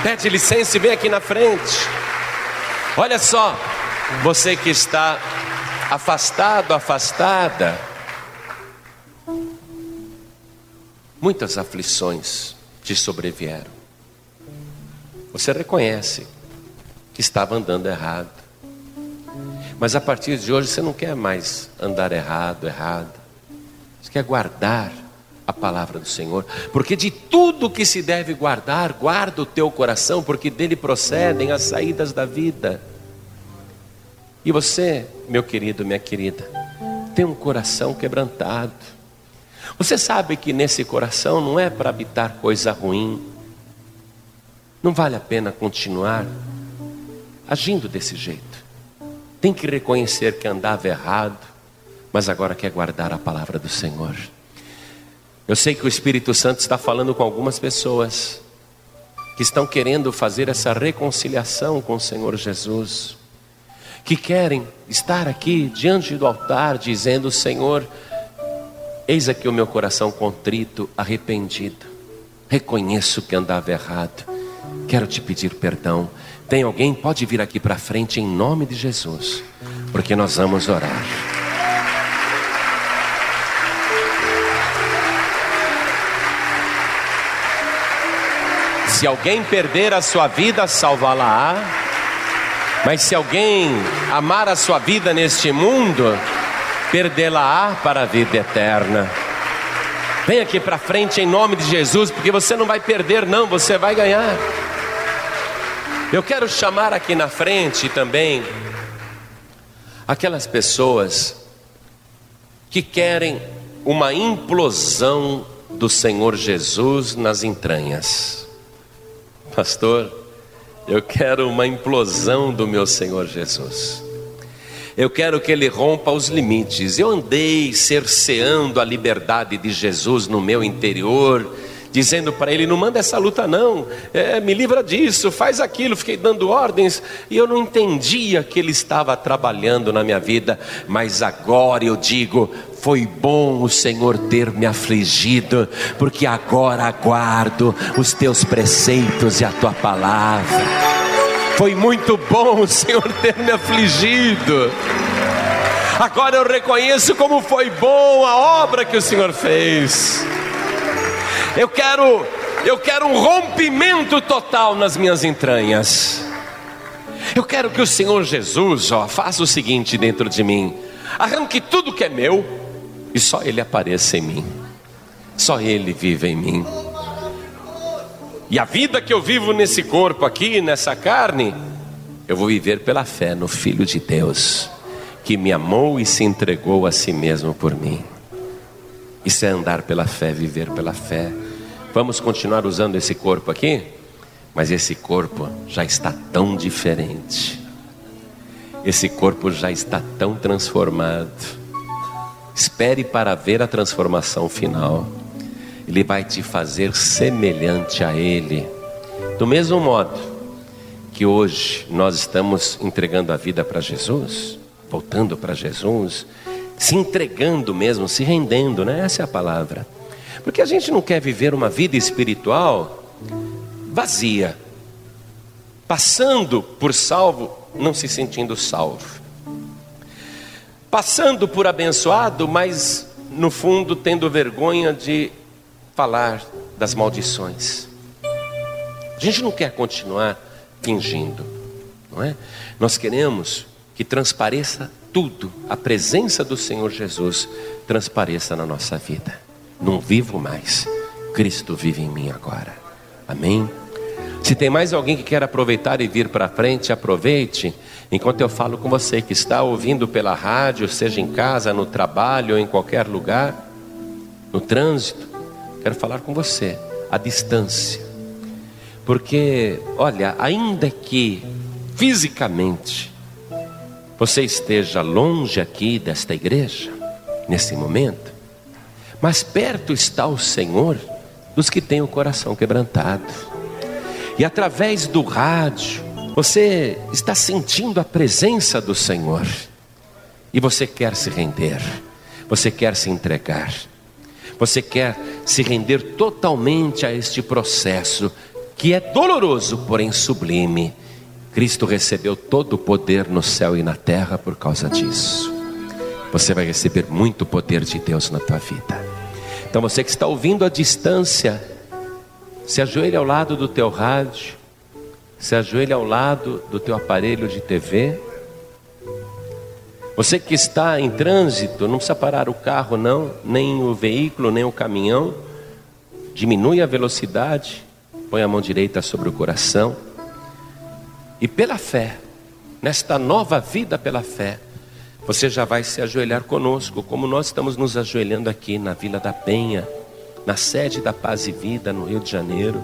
Pede licença e vem aqui na frente. Olha só, você que está afastado, afastada, muitas aflições te sobrevieram. Você reconhece estava andando errado. Mas a partir de hoje você não quer mais andar errado, errado. Você quer guardar a palavra do Senhor, porque de tudo que se deve guardar, guarda o teu coração, porque dele procedem as saídas da vida. E você, meu querido, minha querida, tem um coração quebrantado. Você sabe que nesse coração não é para habitar coisa ruim. Não vale a pena continuar agindo desse jeito. Tem que reconhecer que andava errado, mas agora quer guardar a palavra do Senhor. Eu sei que o Espírito Santo está falando com algumas pessoas que estão querendo fazer essa reconciliação com o Senhor Jesus, que querem estar aqui diante do altar dizendo: Senhor, eis aqui o meu coração contrito, arrependido, reconheço que andava errado, quero te pedir perdão. Tem alguém? Pode vir aqui para frente em nome de Jesus, porque nós vamos orar. Se alguém perder a sua vida, salvá-la-á. Mas se alguém amar a sua vida neste mundo, perdê-la-á para a vida eterna. Vem aqui para frente em nome de Jesus, porque você não vai perder, não, você vai ganhar. Eu quero chamar aqui na frente também aquelas pessoas que querem uma implosão do Senhor Jesus nas entranhas. Pastor, eu quero uma implosão do meu Senhor Jesus. Eu quero que ele rompa os limites. Eu andei cerceando a liberdade de Jesus no meu interior dizendo para ele: não manda essa luta, não, é, me livra disso, faz aquilo. Fiquei dando ordens e eu não entendia que ele estava trabalhando na minha vida, mas agora eu digo: foi bom o Senhor ter me afligido, porque agora aguardo os teus preceitos e a tua palavra. Foi muito bom o Senhor ter me afligido. Agora eu reconheço como foi bom a obra que o Senhor fez. Eu quero, eu quero um rompimento total nas minhas entranhas. Eu quero que o Senhor Jesus, ó, faça o seguinte dentro de mim: arranque tudo que é meu e só Ele apareça em mim. Só Ele vive em mim. E a vida que eu vivo nesse corpo aqui, nessa carne, eu vou viver pela fé no Filho de Deus, que me amou e se entregou a si mesmo por mim. Isso é andar pela fé, viver pela fé. Vamos continuar usando esse corpo aqui? Mas esse corpo já está tão diferente. Esse corpo já está tão transformado. Espere para ver a transformação final. Ele vai te fazer semelhante a Ele. Do mesmo modo que hoje nós estamos entregando a vida para Jesus, voltando para Jesus, se entregando mesmo, se rendendo, né? Essa é a palavra. Porque a gente não quer viver uma vida espiritual vazia. passando por salvo, não se sentindo salvo, passando por abençoado, mas no fundo tendo vergonha de falar das maldições. A gente não quer continuar fingindo, não é? Nós queremos que transpareça tudo, a presença do Senhor Jesus transpareça na nossa vida. Não vivo mais, Cristo vive em mim agora. Amém? Se tem mais alguém que quer aproveitar e vir para frente, aproveite, enquanto eu falo com você que está ouvindo pela rádio, seja em casa, no trabalho ou em qualquer lugar, no trânsito, quero falar com você, à distância. Porque, olha, ainda que fisicamente você esteja longe aqui desta igreja, nesse momento, mas perto está o Senhor dos que têm o coração quebrantado. E através do rádio, você está sentindo a presença do Senhor. E você quer se render, você quer se entregar, você quer se render totalmente a este processo que é doloroso, porém sublime. Cristo recebeu todo o poder no céu e na terra por causa disso. Você vai receber muito poder de Deus na tua vida. Então você que está ouvindo à distância, se ajoelhe ao lado do teu rádio, se ajoelhe ao lado do teu aparelho de TV. Você que está em trânsito, não precisa parar o carro não, nem o veículo, nem o caminhão. Diminui a velocidade Põe a mão direita sobre o coração. E pela fé, nesta nova vida pela fé, você já vai se ajoelhar conosco, como nós estamos nos ajoelhando aqui na Vila da Penha, na sede da Paz e Vida, no Rio de Janeiro.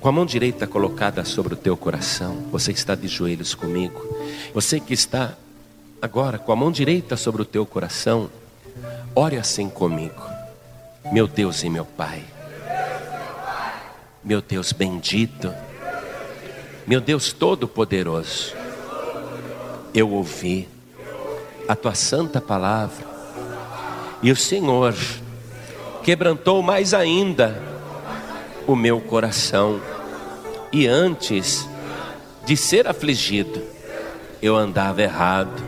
Com a mão direita colocada sobre o teu coração, você está de joelhos comigo. Você que está agora com a mão direita sobre o teu coração, ore assim comigo. Meu Deus e meu Pai, meu Deus bendito, meu Deus todo-poderoso, eu ouvi a tua santa palavra e o Senhor quebrantou mais ainda o meu coração. E antes de ser afligido, eu andava errado,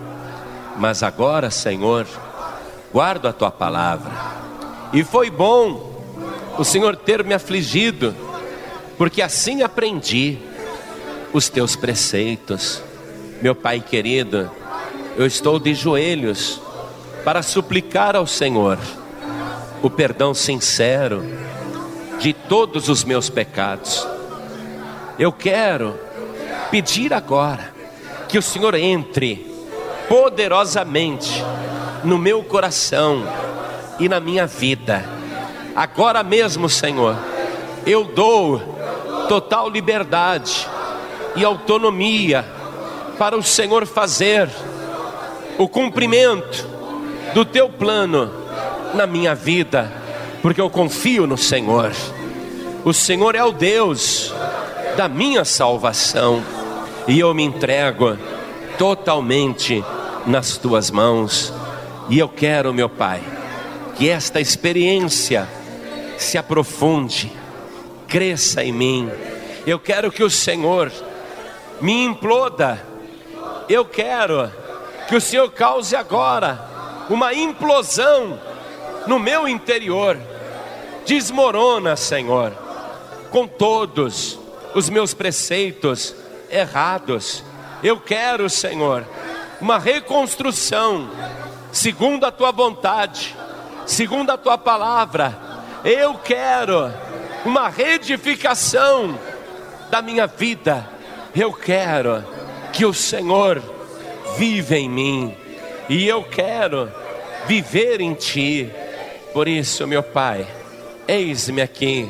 mas agora, Senhor, guardo a tua palavra. E foi bom o Senhor ter me afligido porque assim aprendi os teus preceitos. Meu Pai querido, eu estou de joelhos para suplicar ao Senhor o perdão sincero de todos os meus pecados. Eu quero pedir agora que o Senhor entre poderosamente no meu coração e na minha vida. Agora mesmo, Senhor, eu dou total liberdade e autonomia para o Senhor fazer o cumprimento do teu plano na minha vida, porque eu confio no Senhor. O Senhor é o Deus da minha salvação e eu me entrego totalmente nas tuas mãos. E eu quero, meu Pai, que esta experiência se aprofunde cresça em mim. Eu quero que o Senhor me imploda. Eu quero que o Senhor cause agora uma implosão no meu interior. Desmorona, Senhor, com todos os meus preceitos errados. Eu quero, Senhor, uma reconstrução segundo a tua vontade, segundo a tua palavra. Eu quero uma reedificação da minha vida. Eu quero que o Senhor viva em mim e eu quero viver em Ti. Por isso, meu Pai, eis-me aqui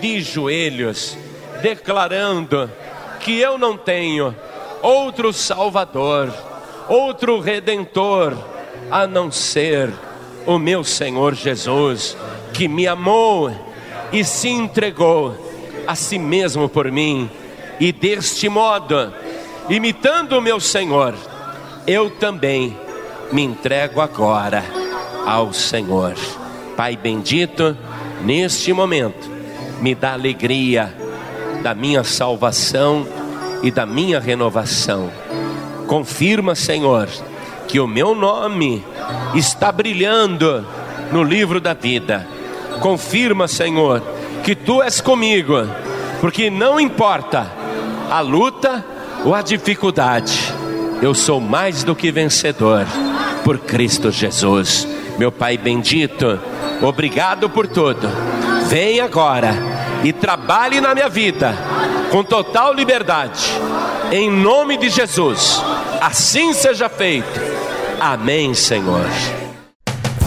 de joelhos, declarando que eu não tenho outro Salvador, outro Redentor, a não ser o meu Senhor Jesus, que me amou e se entregou a si mesmo por mim, e deste modo, imitando o meu Senhor, eu também me entrego agora ao Senhor. Pai bendito, neste momento, me dá alegria da minha salvação e da minha renovação. Confirma, Senhor, que o meu nome está brilhando no livro da vida. Confirma, Senhor, que tu és comigo, porque não importa a luta ou a dificuldade, eu sou mais do que vencedor por Cristo Jesus. Meu Pai bendito, obrigado por tudo. Vem agora e trabalhe na minha vida com total liberdade, em nome de Jesus. Assim seja feito. Amém, Senhor.